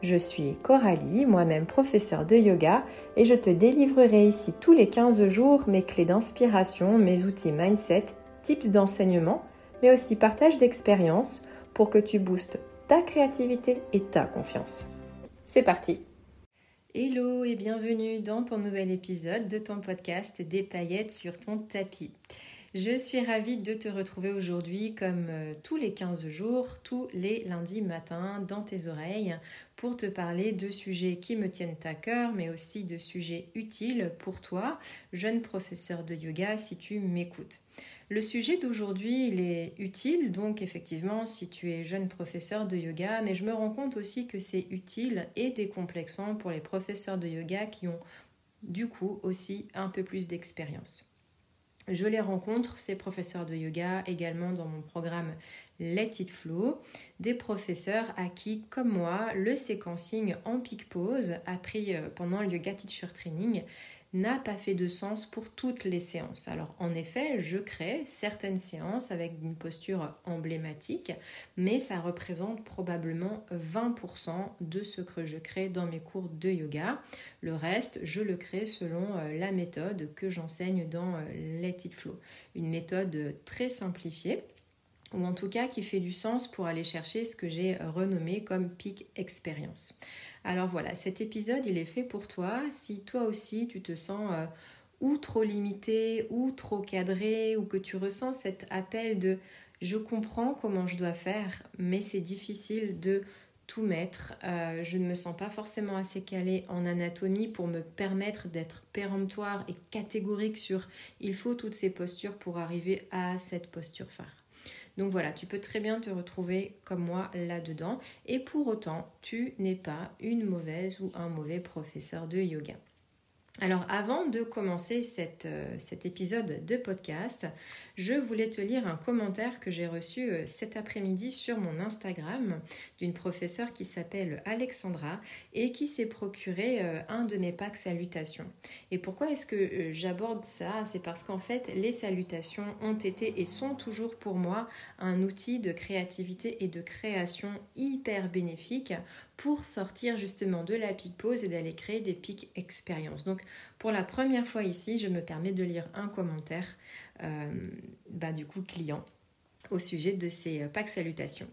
Je suis Coralie, moi-même professeure de yoga, et je te délivrerai ici tous les 15 jours mes clés d'inspiration, mes outils mindset, tips d'enseignement, mais aussi partage d'expériences pour que tu boostes ta créativité et ta confiance. C'est parti Hello et bienvenue dans ton nouvel épisode de ton podcast Des paillettes sur ton tapis. Je suis ravie de te retrouver aujourd'hui comme euh, tous les 15 jours, tous les lundis matins dans tes oreilles pour te parler de sujets qui me tiennent à cœur mais aussi de sujets utiles pour toi, jeune professeur de yoga si tu m'écoutes. Le sujet d'aujourd'hui, il est utile, donc effectivement, si tu es jeune professeur de yoga, mais je me rends compte aussi que c'est utile et décomplexant pour les professeurs de yoga qui ont du coup aussi un peu plus d'expérience. Je les rencontre, ces professeurs de yoga, également dans mon programme Let It Flow, des professeurs à qui, comme moi, le séquencing en pic pause, appris euh, pendant le Yoga Teacher Training, n'a pas fait de sens pour toutes les séances. Alors en effet, je crée certaines séances avec une posture emblématique, mais ça représente probablement 20% de ce que je crée dans mes cours de yoga. Le reste, je le crée selon euh, la méthode que j'enseigne dans euh, Let It Flow, une méthode très simplifiée ou en tout cas qui fait du sens pour aller chercher ce que j'ai renommé comme peak expérience. Alors voilà, cet épisode, il est fait pour toi. Si toi aussi, tu te sens euh, ou trop limité, ou trop cadré, ou que tu ressens cet appel de je comprends comment je dois faire, mais c'est difficile de tout mettre. Euh, je ne me sens pas forcément assez calée en anatomie pour me permettre d'être péremptoire et catégorique sur il faut toutes ces postures pour arriver à cette posture phare. Donc voilà, tu peux très bien te retrouver comme moi là-dedans. Et pour autant, tu n'es pas une mauvaise ou un mauvais professeur de yoga. Alors avant de commencer euh, cet épisode de podcast, je voulais te lire un commentaire que j'ai reçu euh, cet après-midi sur mon Instagram d'une professeure qui s'appelle Alexandra et qui s'est procuré euh, un de mes packs salutations. Et pourquoi est-ce que j'aborde ça? C'est parce qu'en fait, les salutations ont été et sont toujours pour moi un outil de créativité et de création hyper bénéfique pour sortir justement de la pique pause et d'aller créer des pics expériences. Donc pour la première fois ici, je me permets de lire un commentaire euh, bah, du coup client au sujet de ces euh, packs salutations.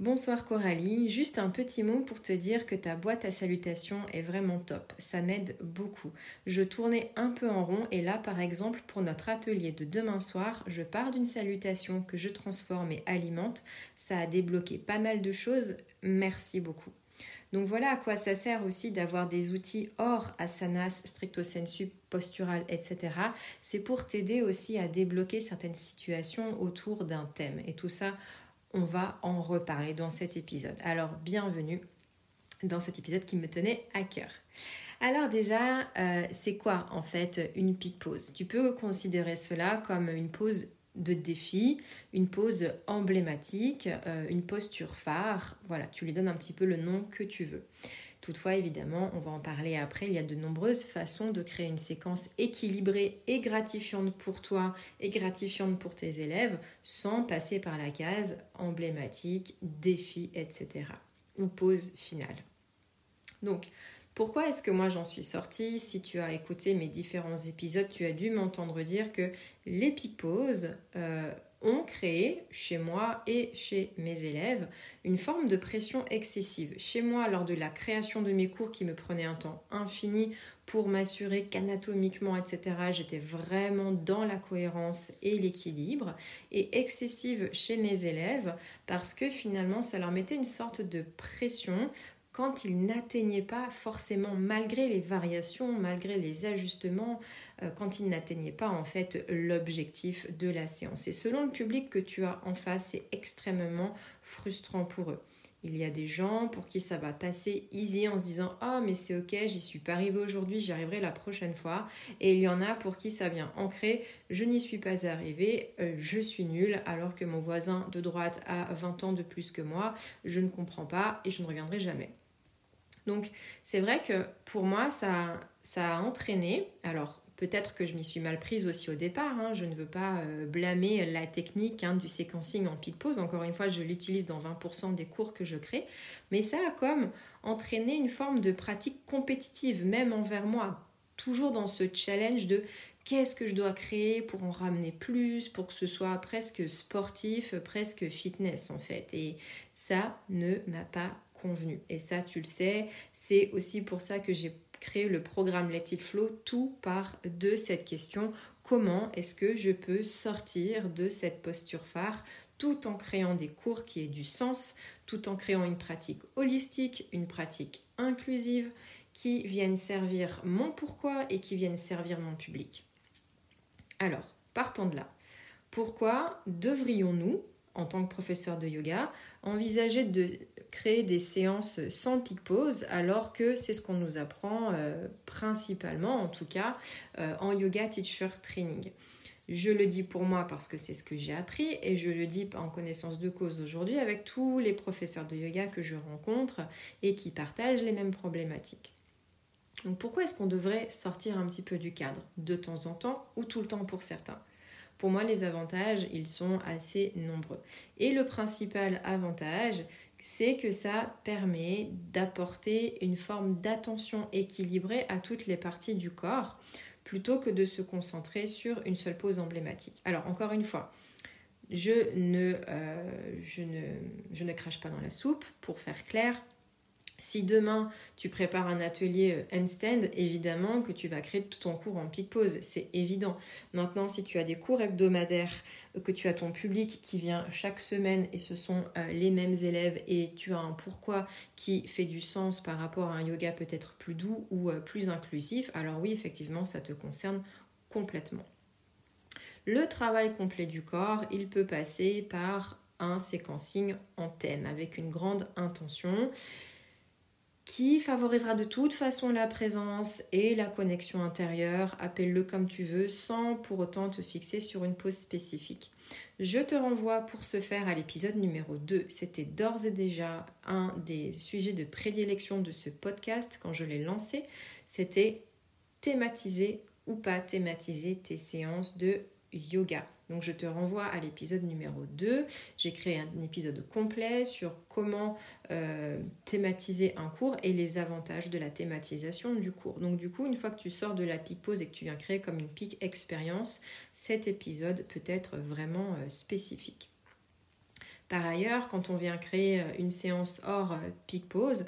Bonsoir Coralie, juste un petit mot pour te dire que ta boîte à salutations est vraiment top, ça m'aide beaucoup. Je tournais un peu en rond et là par exemple pour notre atelier de demain soir, je pars d'une salutation que je transforme et alimente, ça a débloqué pas mal de choses, merci beaucoup. Donc voilà à quoi ça sert aussi d'avoir des outils hors asanas, stricto sensu, postural, etc. C'est pour t'aider aussi à débloquer certaines situations autour d'un thème. Et tout ça, on va en reparler dans cet épisode. Alors bienvenue dans cet épisode qui me tenait à cœur. Alors déjà, euh, c'est quoi en fait une peak pause? Tu peux considérer cela comme une pause de défi, une pose emblématique, euh, une posture phare. Voilà, tu lui donnes un petit peu le nom que tu veux. Toutefois, évidemment, on va en parler après, il y a de nombreuses façons de créer une séquence équilibrée et gratifiante pour toi et gratifiante pour tes élèves sans passer par la case emblématique, défi, etc. ou pause finale. Donc, pourquoi est-ce que moi j'en suis sortie Si tu as écouté mes différents épisodes, tu as dû m'entendre dire que les poses euh, ont créé chez moi et chez mes élèves une forme de pression excessive. Chez moi, lors de la création de mes cours qui me prenait un temps infini pour m'assurer qu'anatomiquement, etc., j'étais vraiment dans la cohérence et l'équilibre, et excessive chez mes élèves parce que finalement, ça leur mettait une sorte de pression quand ils n'atteignaient pas forcément, malgré les variations, malgré les ajustements, euh, quand ils n'atteignaient pas en fait l'objectif de la séance. Et selon le public que tu as en face, c'est extrêmement frustrant pour eux. Il y a des gens pour qui ça va passer easy en se disant Oh, mais c'est ok, j'y suis pas arrivé aujourd'hui, j'y arriverai la prochaine fois. Et il y en a pour qui ça vient ancré Je n'y suis pas arrivé, euh, je suis nul, alors que mon voisin de droite a 20 ans de plus que moi, je ne comprends pas et je ne reviendrai jamais. Donc, c'est vrai que pour moi, ça, ça a entraîné. Alors, Peut-être que je m'y suis mal prise aussi au départ. Hein. Je ne veux pas euh, blâmer la technique hein, du séquencing en pic pause. Encore une fois, je l'utilise dans 20% des cours que je crée. Mais ça a comme entraîné une forme de pratique compétitive, même envers moi. Toujours dans ce challenge de qu'est-ce que je dois créer pour en ramener plus, pour que ce soit presque sportif, presque fitness en fait. Et ça ne m'a pas Et ça, tu le sais, c'est aussi pour ça que j'ai créer le programme Let It Flow, tout part de cette question comment est-ce que je peux sortir de cette posture phare tout en créant des cours qui aient du sens, tout en créant une pratique holistique, une pratique inclusive qui viennent servir mon pourquoi et qui viennent servir mon public. Alors, partons de là. Pourquoi devrions-nous, en tant que professeur de yoga, envisager de créer des séances sans pic pause alors que c'est ce qu'on nous apprend euh, principalement en tout cas euh, en yoga teacher training. Je le dis pour moi parce que c'est ce que j'ai appris et je le dis en connaissance de cause aujourd'hui avec tous les professeurs de yoga que je rencontre et qui partagent les mêmes problématiques. Donc pourquoi est-ce qu'on devrait sortir un petit peu du cadre de temps en temps ou tout le temps pour certains? Pour moi, les avantages, ils sont assez nombreux. Et le principal avantage, c'est que ça permet d'apporter une forme d'attention équilibrée à toutes les parties du corps plutôt que de se concentrer sur une seule pose emblématique. Alors encore une fois, je ne, euh, je ne, je ne crache pas dans la soupe, pour faire clair, si demain tu prépares un atelier euh, handstand, évidemment que tu vas créer tout ton cours en pic pause, c'est évident. Maintenant, si tu as des cours hebdomadaires, euh, que tu as ton public qui vient chaque semaine et ce sont euh, les mêmes élèves et tu as un pourquoi qui fait du sens par rapport à un yoga peut-être plus doux ou plus inclusif, alors oui, effectivement, ça te concerne complètement. Le travail complet du corps, il peut passer par un séquencing en thème avec une grande intention qui favorisera de toute façon la présence et la connexion intérieure, appelle-le comme tu veux, sans pour autant te fixer sur une pause spécifique. Je te renvoie pour ce faire à l'épisode numéro 2. C'était d'ores et déjà un des sujets de prédilection de ce podcast quand je l'ai lancé. C'était thématiser ou pas thématiser tes séances de yoga. Donc je te renvoie à l'épisode numéro 2. J'ai créé un épisode complet sur comment euh, thématiser un cours et les avantages de la thématisation du cours. Donc du coup, une fois que tu sors de la pique pause et que tu viens créer comme une pique expérience, cet épisode peut être vraiment euh, spécifique. Par ailleurs, quand on vient créer euh, une séance hors pique pause,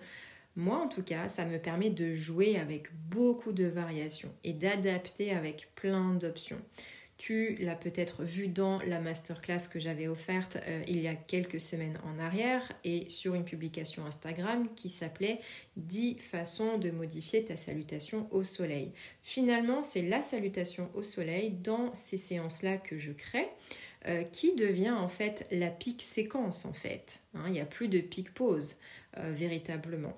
moi en tout cas, ça me permet de jouer avec beaucoup de variations et d'adapter avec plein d'options. Tu l'as peut-être vu dans la masterclass que j'avais offerte euh, il y a quelques semaines en arrière et sur une publication Instagram qui s'appelait 10 façons de modifier ta salutation au soleil. Finalement, c'est la salutation au soleil dans ces séances-là que je crée. Euh, qui devient en fait la pique séquence en fait. Hein. il n'y a plus de pique pause euh, véritablement.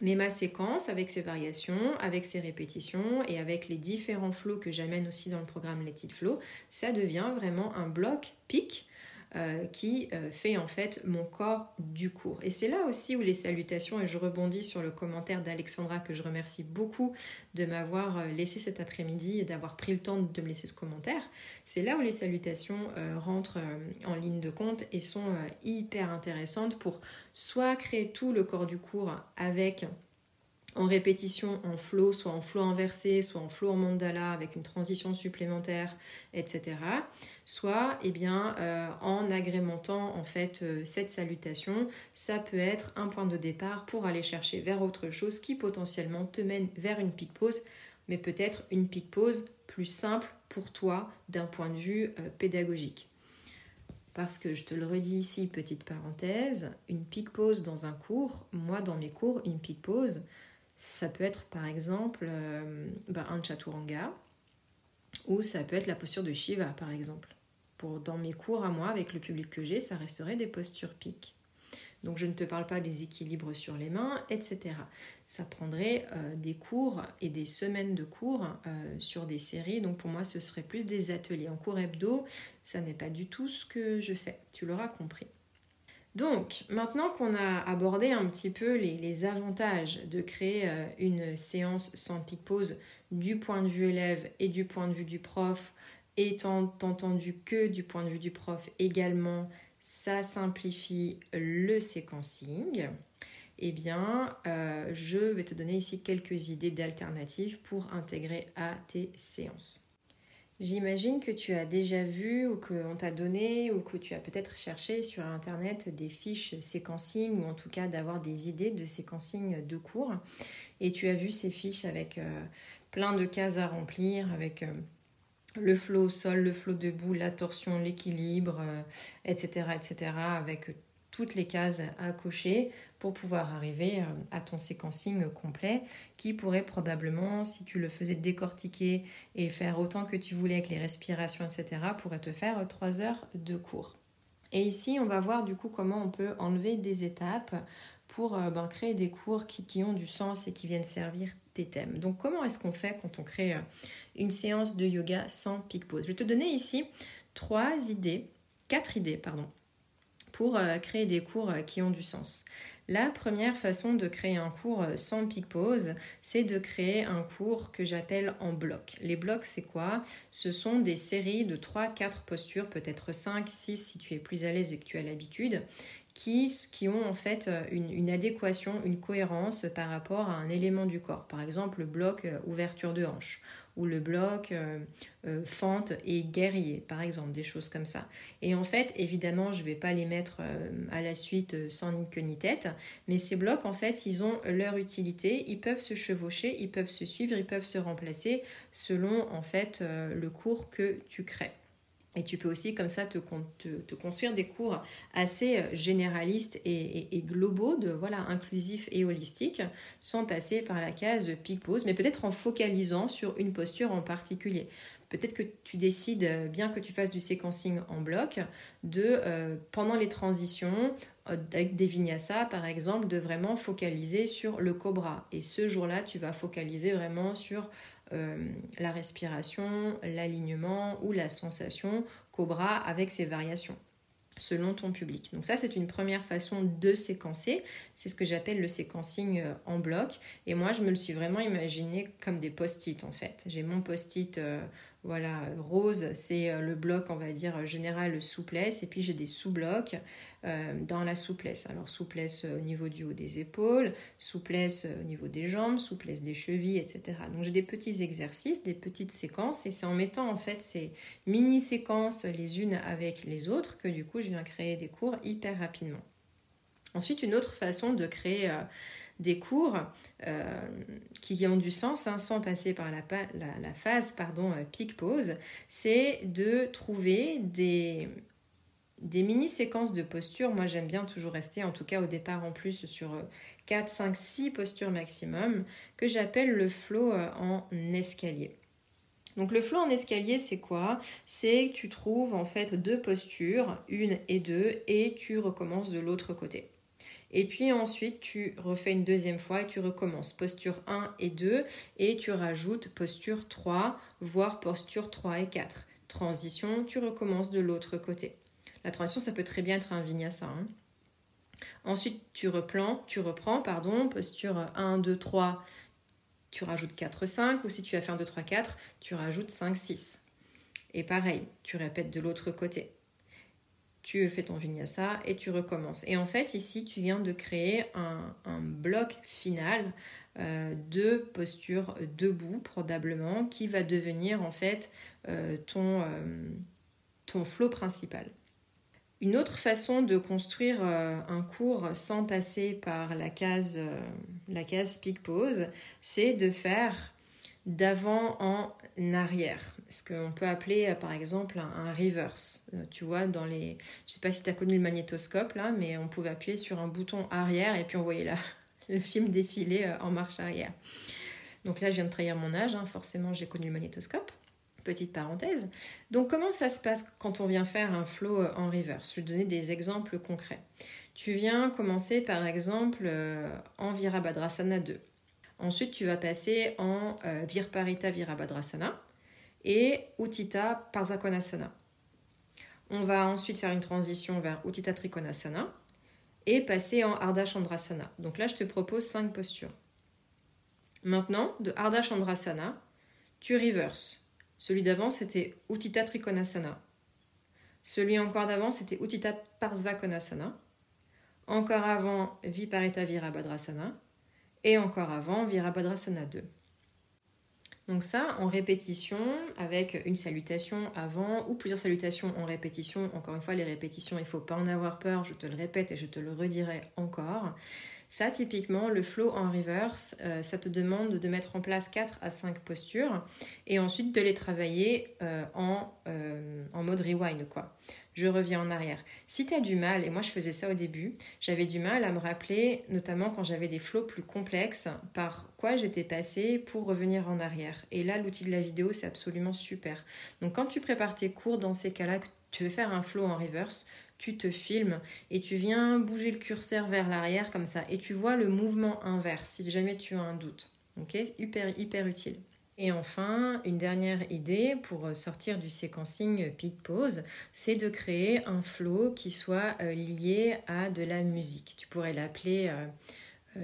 Mais ma séquence, avec ses variations, avec ses répétitions et avec les différents flows que j'amène aussi dans le programme Let It Flow, ça devient vraiment un bloc pic euh, qui euh, fait en fait mon corps du cours. Et c'est là aussi où les salutations, et je rebondis sur le commentaire d'Alexandra que je remercie beaucoup de m'avoir euh, laissé cet après-midi et d'avoir pris le temps de me laisser ce commentaire, c'est là où les salutations rentrent en ligne de compte et sont hyper intéressantes pour soit créer tout le corps du cours avec en répétition en flow, soit en flow inversé, soit en flow en mandala avec une transition supplémentaire, etc. Soit eh bien, euh, en agrémentant en fait euh, cette salutation, ça peut être un point de départ pour aller chercher vers autre chose qui potentiellement te mène vers une pique pause, mais peut-être une pique pause plus simple pour toi d'un point de vue euh, pédagogique. Parce que je te le redis ici, petite parenthèse, une pique pause dans un cours, moi dans mes cours, une pique pause, ça peut être par exemple euh, bah, un chaturanga ou ça peut être la posture de Shiva par exemple. Pour, dans mes cours à moi, avec le public que j'ai, ça resterait des postures piques. Donc je ne te parle pas des équilibres sur les mains, etc. Ça prendrait euh, des cours et des semaines de cours euh, sur des séries. Donc pour moi, ce serait plus des ateliers. En cours hebdo, ça n'est pas du tout ce que je fais. Tu l'auras compris. Donc, maintenant qu'on a abordé un petit peu les, avantages de créer euh, une séance sans pic pause du point de vue élève et du point de vue du prof, étant entendu que du point de vue du prof également, ça simplifie le séquencing. Eh bien, euh, je vais te donner ici quelques idées d'alternatives pour intégrer à tes séances. J'imagine que tu as déjà vu ou qu'on t'a donné ou que tu as peut-être cherché sur Internet des fiches séquencing ou en tout cas d'avoir des idées de séquencing de cours. Et tu as vu ces fiches avec euh, plein de cases à remplir, avec euh, le flot au sol, le flot debout, la torsion, l'équilibre, etc., euh, etc., avec toutes les cases à cocher pour pouvoir arriver euh, à ton séquencing complet qui pourrait probablement, si tu le faisais décortiquer et faire autant que tu voulais avec les respirations, etc., pourrait te faire 3 heures de cours. Et ici, on va voir du coup comment on peut enlever des étapes pour euh, ben, créer des cours qui, ont du sens et qui viennent servir tes thèmes. Donc comment est-ce qu'on fait quand on crée euh, une séance de yoga sans pic pause? Je vais te donner ici trois idées, quatre idées, pardon, pour créer des cours qui ont du sens. La première façon de créer un cours sans pic pause, c'est de créer un cours que j'appelle en bloc. Les blocs, c'est quoi? Ce sont des séries de 3-4 postures, peut-être 5, 6 si tu es plus à l'aise et que tu as l'habitude, qui, ont en fait une, une, adéquation, une cohérence par rapport à un élément du corps. Par exemple, le bloc euh, ouverture de hanche ou le bloc euh, euh, fente et guerrier, par exemple, des choses comme ça. Et en fait, évidemment, je ne vais pas les mettre euh, à la suite sans ni queue ni tête, mais ces blocs, en fait, ils ont leur utilité, ils peuvent se chevaucher, ils peuvent se suivre, ils peuvent se remplacer selon, en fait, le cours que tu crées. Et tu peux aussi comme ça te, construire des cours assez euh, généralistes et, globaux, de voilà, inclusifs et holistiques, sans passer par la case pic pose, mais peut-être en focalisant sur une posture en particulier. Peut-être que tu décides, euh, bien que tu fasses du séquencing en bloc, de euh, pendant les transitions, avec des vinyasas par exemple, de vraiment focaliser sur le cobra. Et ce jour-là, tu vas focaliser vraiment sur euh, la respiration, l'alignement ou la sensation cobra avec ses variations selon ton public. Donc ça, c'est une première façon de séquencer. C'est ce que j'appelle le séquencing euh, en bloc. Et moi, je me le suis vraiment imaginé comme des post-it en fait. J'ai mon post-it euh, voilà, rose, c'est euh, le bloc, on va dire, général souplesse. Et puis j'ai des sous-blocs euh, dans la souplesse. Alors souplesse au niveau du haut des épaules, souplesse au niveau des jambes, souplesse des chevilles, etc. Donc j'ai des petits exercices, des petites séquences. Et c'est en mettant en fait ces mini-séquences les unes avec les autres que du coup je viens créer des cours hyper rapidement. Ensuite, une autre façon de créer... Euh, des cours euh, qui ont du sens hein, sans passer par la, phase pardon, euh, pic-pause, c'est de trouver des, des mini-séquences de postures. Moi, j'aime bien toujours rester, en tout cas au départ en plus, sur 4, 5, 6 postures maximum, que j'appelle le flow euh, en escalier. Donc le flow en escalier, c'est quoi? C'est que tu trouves en fait deux postures, une et deux, et tu recommences de l'autre côté. Et puis ensuite, tu refais une deuxième fois et tu recommences posture 1 et 2 et tu rajoutes posture 3, voire posture 3 et 4. Transition, tu recommences de l'autre côté. La transition, ça peut très bien être un vinyasa. Hein. Ensuite, tu reprends, tu reprends, pardon, posture 1, 2, 3, tu rajoutes 4, 5, ou si tu as fait 1, 2, 3, 4, tu rajoutes 5, 6. Et pareil, tu répètes de l'autre côté tu fais ton vinyasa et tu recommences. Et en fait, ici, tu viens de créer un, bloc final euh, de posture debout, probablement, qui va devenir en fait euh, ton, euh, ton flow principal. Une autre façon de construire un cours sans passer par la case, la case peak pose, c'est de faire d'avant en arrière, ce qu'on peut appeler euh, par exemple un, reverse. Euh, tu vois, dans les. Je sais pas si tu as connu le magnétoscope là, mais on pouvait appuyer sur un bouton arrière et puis on voyait là, le film défiler euh, en marche arrière. Donc là, je viens de trahir mon âge, hein. forcément j'ai connu le magnétoscope. Petite parenthèse. Donc comment ça se passe quand on vient faire un flow en reverse? Je vais te donner des exemples concrets. Tu viens commencer par exemple en Virabhadrasana 2. Ensuite, tu vas passer en Virparita Virabhadrasana et Uttita Parzakonasana. On va ensuite faire une transition vers Uttita Trikonasana et passer en Ardha Chandrasana. Donc là, je te propose cinq postures. Maintenant, de Ardha Chandrasana, tu reverses. Celui d'avant, c'était Uttita Trikonasana. Celui encore d'avant, c'était Uttita Parsvakonasana. Encore avant, Viparita Virabhadrasana. Et encore avant, Virabhadrasana 2. Donc ça, en répétition, avec une salutation avant ou plusieurs salutations en répétition. Encore une fois, les répétitions, il ne faut pas en avoir peur, je te le répète et je te le redirai encore. Ça, typiquement, le flow en reverse, euh, ça te demande de mettre en place 4 à 5 postures et ensuite de les travailler euh, en, euh, en mode rewind, quoi je reviens en arrière. Si tu as du mal, et moi je faisais ça au début, j'avais du mal à me rappeler, notamment quand j'avais des flots plus complexes, par quoi j'étais passée pour revenir en arrière. Et là, l'outil de la vidéo, c'est absolument super. Donc quand tu prépares tes cours dans ces cas-là, tu veux faire un flow en reverse, tu te filmes et tu viens bouger le curseur vers l'arrière comme ça et tu vois le mouvement inverse si jamais tu as un doute. Ok, hyper hyper utile. Et enfin, une dernière idée pour sortir du séquencing peak pause, c'est de créer un flow qui soit euh, lié à de la musique. Tu pourrais l'appeler euh, euh,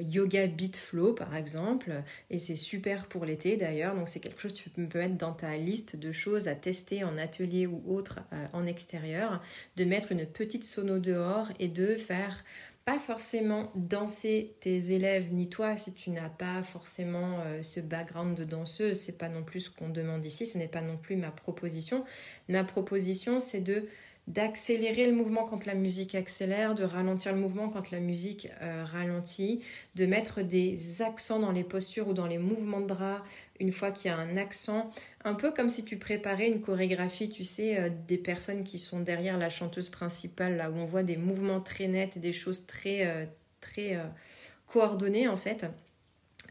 yoga beat flow par exemple, et c'est super pour l'été d'ailleurs, donc c'est quelque chose que tu peux mettre dans ta liste de choses à tester en atelier ou autre en extérieur, de mettre une petite sono dehors et de faire pas forcément danser tes élèves ni toi si tu n'as pas forcément euh, ce background de danseuse. C'est pas non plus ce qu'on demande ici, ce n'est pas non plus ma proposition. Ma proposition, c'est de d'accélérer le mouvement quand la musique accélère, de ralentir le mouvement quand la musique euh, ralentit, de mettre des accents dans les postures ou dans les mouvements de bras une fois qu'il y a un accent, un peu comme si tu préparais une chorégraphie, tu sais, euh, des personnes qui sont derrière la chanteuse principale, là où on voit des mouvements très nets, des choses très, euh, très coordonnées en fait.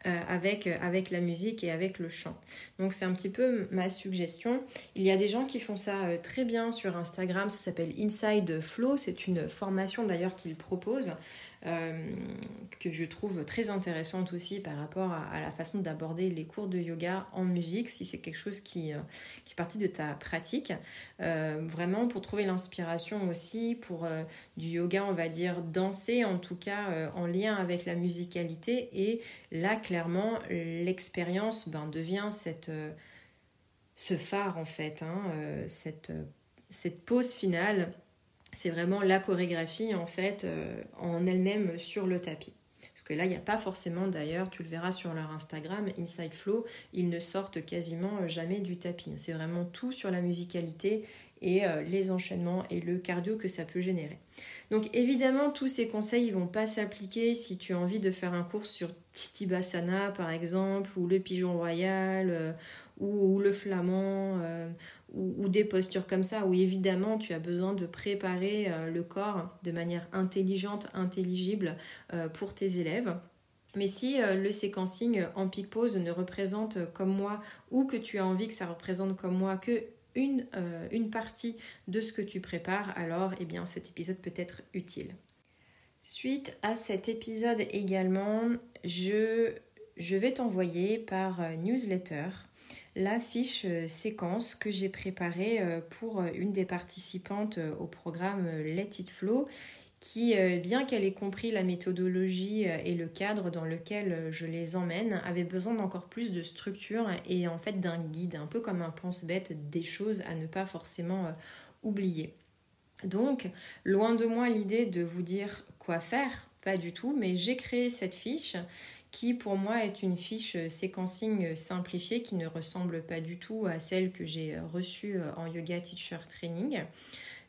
Euh, avec, euh, avec la musique et avec le chant. Donc c'est un petit peu ma suggestion. Il y a des gens qui font ça euh, très bien sur Instagram, ça s'appelle Inside Flow, c'est une formation d'ailleurs qu'ils proposent. Euh, que je trouve très intéressante aussi par rapport à, la façon d'aborder les cours de yoga en musique, si c'est quelque chose qui, euh, qui fait partie de ta pratique. Euh, vraiment pour trouver l'inspiration aussi pour du yoga, on va dire danser, en tout cas en lien avec la musicalité. Et là, clairement, l'expérience ben, devient cette, ce phare en fait, hein, cette, cette pause finale c'est vraiment la chorégraphie en fait euh, en elle-même sur le tapis. Parce que là, il n'y a pas forcément, d'ailleurs, tu le verras sur leur Instagram, Inside Flow, ils ne sortent quasiment jamais du tapis. C'est vraiment tout sur la musicalité et euh, les enchaînements et le cardio que ça peut générer. Donc évidemment, tous ces conseils ne vont pas s'appliquer si tu as envie de faire un cours sur Titibasana par exemple, ou le pigeon royal, euh, ou, le flamand, ou, des postures comme ça où évidemment tu as besoin de préparer euh, le corps de manière intelligente, intelligible euh, pour tes élèves. Mais si euh, le séquencing en pic pause ne représente comme moi ou que tu as envie que ça représente comme moi que une, partie de ce que tu prépares, alors eh bien cet épisode peut être utile. Suite à cet épisode également, je vais t'envoyer par newsletter la fiche euh, séquence que j'ai préparée euh, pour euh, une des participantes au programme Let It Flow qui, bien qu'elle ait compris la méthodologie et le cadre dans lequel je les emmène, avait besoin d'encore plus de structure et en fait d'un guide, un peu comme un pense-bête, des choses à ne pas forcément oublier. Donc, loin de moi l'idée de vous dire quoi faire, pas du tout, mais j'ai créé cette fiche qui pour moi est une fiche séquencing simplifiée qui ne ressemble pas du tout à celle que j'ai reçue en yoga teacher training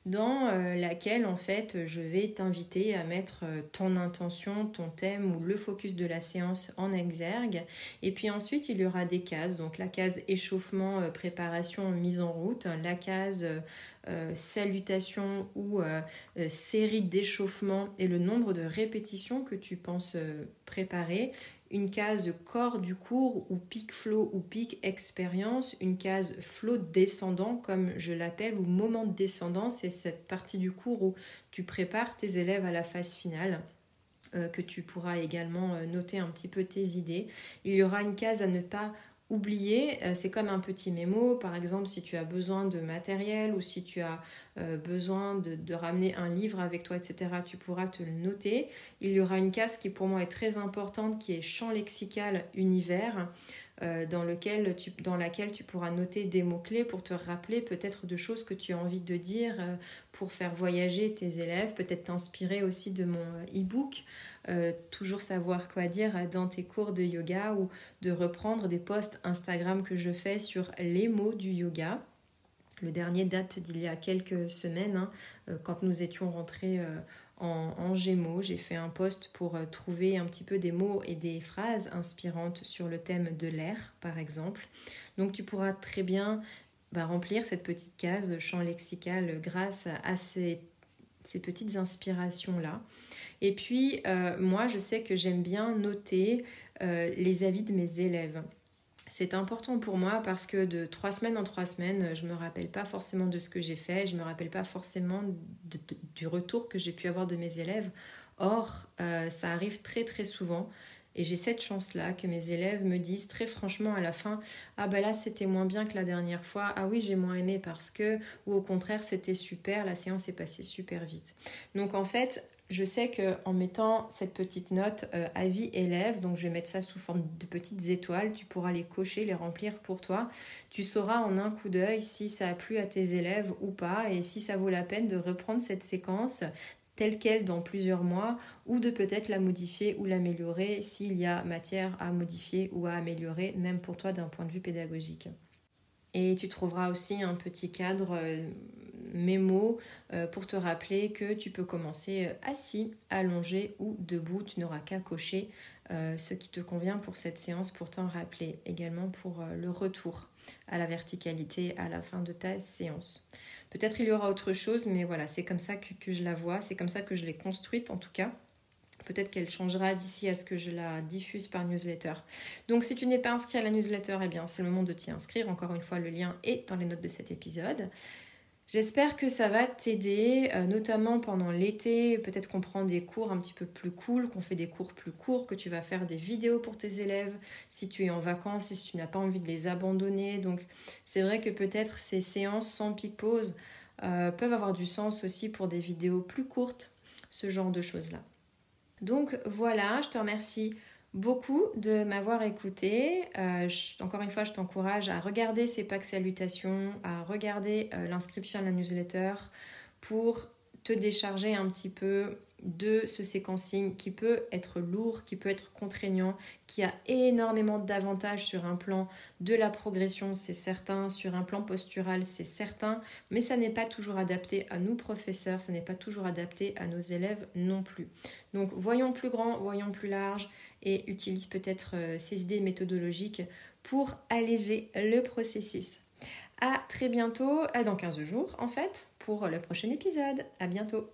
dans euh, laquelle en fait je vais t'inviter à mettre euh, ton intention, ton thème ou le focus de la séance en exergue. Et puis ensuite il y aura des cases, donc la case échauffement, euh, préparation, mise en route, la case salutation ou série d'échauffement et le nombre de répétitions que tu penses préparer une case corps du cours ou pic flow ou pic expérience, une case flow descendant comme je l'appelle ou moment descendant, c'est cette partie du cours où tu prépares tes élèves à la phase finale euh, que tu pourras également euh, noter un petit peu tes idées. Il y aura une case à ne pas oublier, euh, c'est comme un petit mémo, par exemple si tu as besoin de matériel ou si tu as euh, besoin de, ramener un livre avec toi, etc., tu pourras te le noter. Il y aura une case qui pour moi est très importante, qui est champ lexical univers. Euh, dans, lequel tu, dans laquelle tu pourras noter des mots-clés pour te rappeler peut-être de choses que tu as envie de dire pour faire voyager tes élèves, peut-être t'inspirer aussi de mon e-book euh, toujours savoir quoi dire dans tes cours de yoga ou de reprendre des posts Instagram que je fais sur les mots du yoga. Le dernier date d'il y a quelques semaines, hein, euh, quand nous étions rentrés euh, en, Gémeaux. J'ai fait un post pour trouver un petit peu des mots et des phrases inspirantes sur le thème de l'air, par exemple. Donc tu pourras très bien bah, remplir cette petite case champ lexical grâce à ces petites inspirations-là. Et puis, euh, moi, je sais que j'aime bien noter euh, les avis de mes élèves. C'est important pour moi parce que de trois semaines en trois semaines, je ne me rappelle pas forcément de ce que j'ai fait, je ne me rappelle pas forcément du retour que j'ai pu avoir de mes élèves. Or, euh, ça arrive très très souvent. Et j'ai cette chance-là que mes élèves me disent très franchement à la fin Ah ben là c'était moins bien que la dernière fois, ah oui j'ai moins aimé parce que, ou au contraire c'était super, la séance est passée super vite. Donc en fait, je sais qu'en mettant cette petite note euh, avis élève, donc je vais mettre ça sous forme de petites étoiles, tu pourras les cocher, les remplir pour toi. Tu sauras en un coup d'œil si ça a plu à tes élèves ou pas et si ça vaut la peine de reprendre cette séquence telle qu'elle dans plusieurs mois ou de peut-être la modifier ou l'améliorer s'il y a matière à modifier ou à améliorer, même pour toi d'un point de vue pédagogique. Et tu trouveras aussi un petit cadre euh, mémo euh, pour te rappeler que tu peux commencer euh, assis, allongé ou debout. Tu n'auras qu'à cocher euh, ce qui te convient pour cette séance pour t'en rappeler. Également pour le retour à la verticalité à la fin de ta séance. Peut-être il y aura autre chose, mais voilà, c'est comme ça que, je la vois, c'est comme ça que je l'ai construite en tout cas. Peut-être qu'elle changera d'ici à ce que je la diffuse par newsletter. Donc si tu n'es pas inscrit à la newsletter, eh c'est le moment de t'y inscrire. Encore une fois, le lien est dans les notes de cet épisode. J'espère que ça va t'aider, euh, notamment pendant l'été. Peut-être qu'on prend des cours un petit peu plus cool, qu'on fait des cours plus courts, que tu vas faire des vidéos pour tes élèves si tu es en vacances, si tu n'as pas envie de les abandonner. Donc c'est vrai que peut-être ces séances sans pic pause euh, peuvent avoir du sens aussi pour des vidéos plus courtes, ce genre de choses-là. Donc voilà, je te remercie beaucoup de m'avoir écouté. Euh, encore une fois, je t'encourage à regarder ces packs salutations, à regarder euh, l'inscription à la newsletter pour te décharger un petit peu de ce séquencing qui peut être lourd, qui peut être contraignant, qui a énormément d'avantages sur un plan de la progression, c'est certain, sur un plan postural, c'est certain, mais ça n'est pas toujours adapté à nous professeurs, ça n'est pas toujours adapté à nos élèves non plus. Donc voyons plus grand, voyons plus large et utilise peut-être euh, ces idées méthodologiques pour alléger le processus. À très bientôt, dans 15 jours en fait, pour le prochain épisode. À bientôt.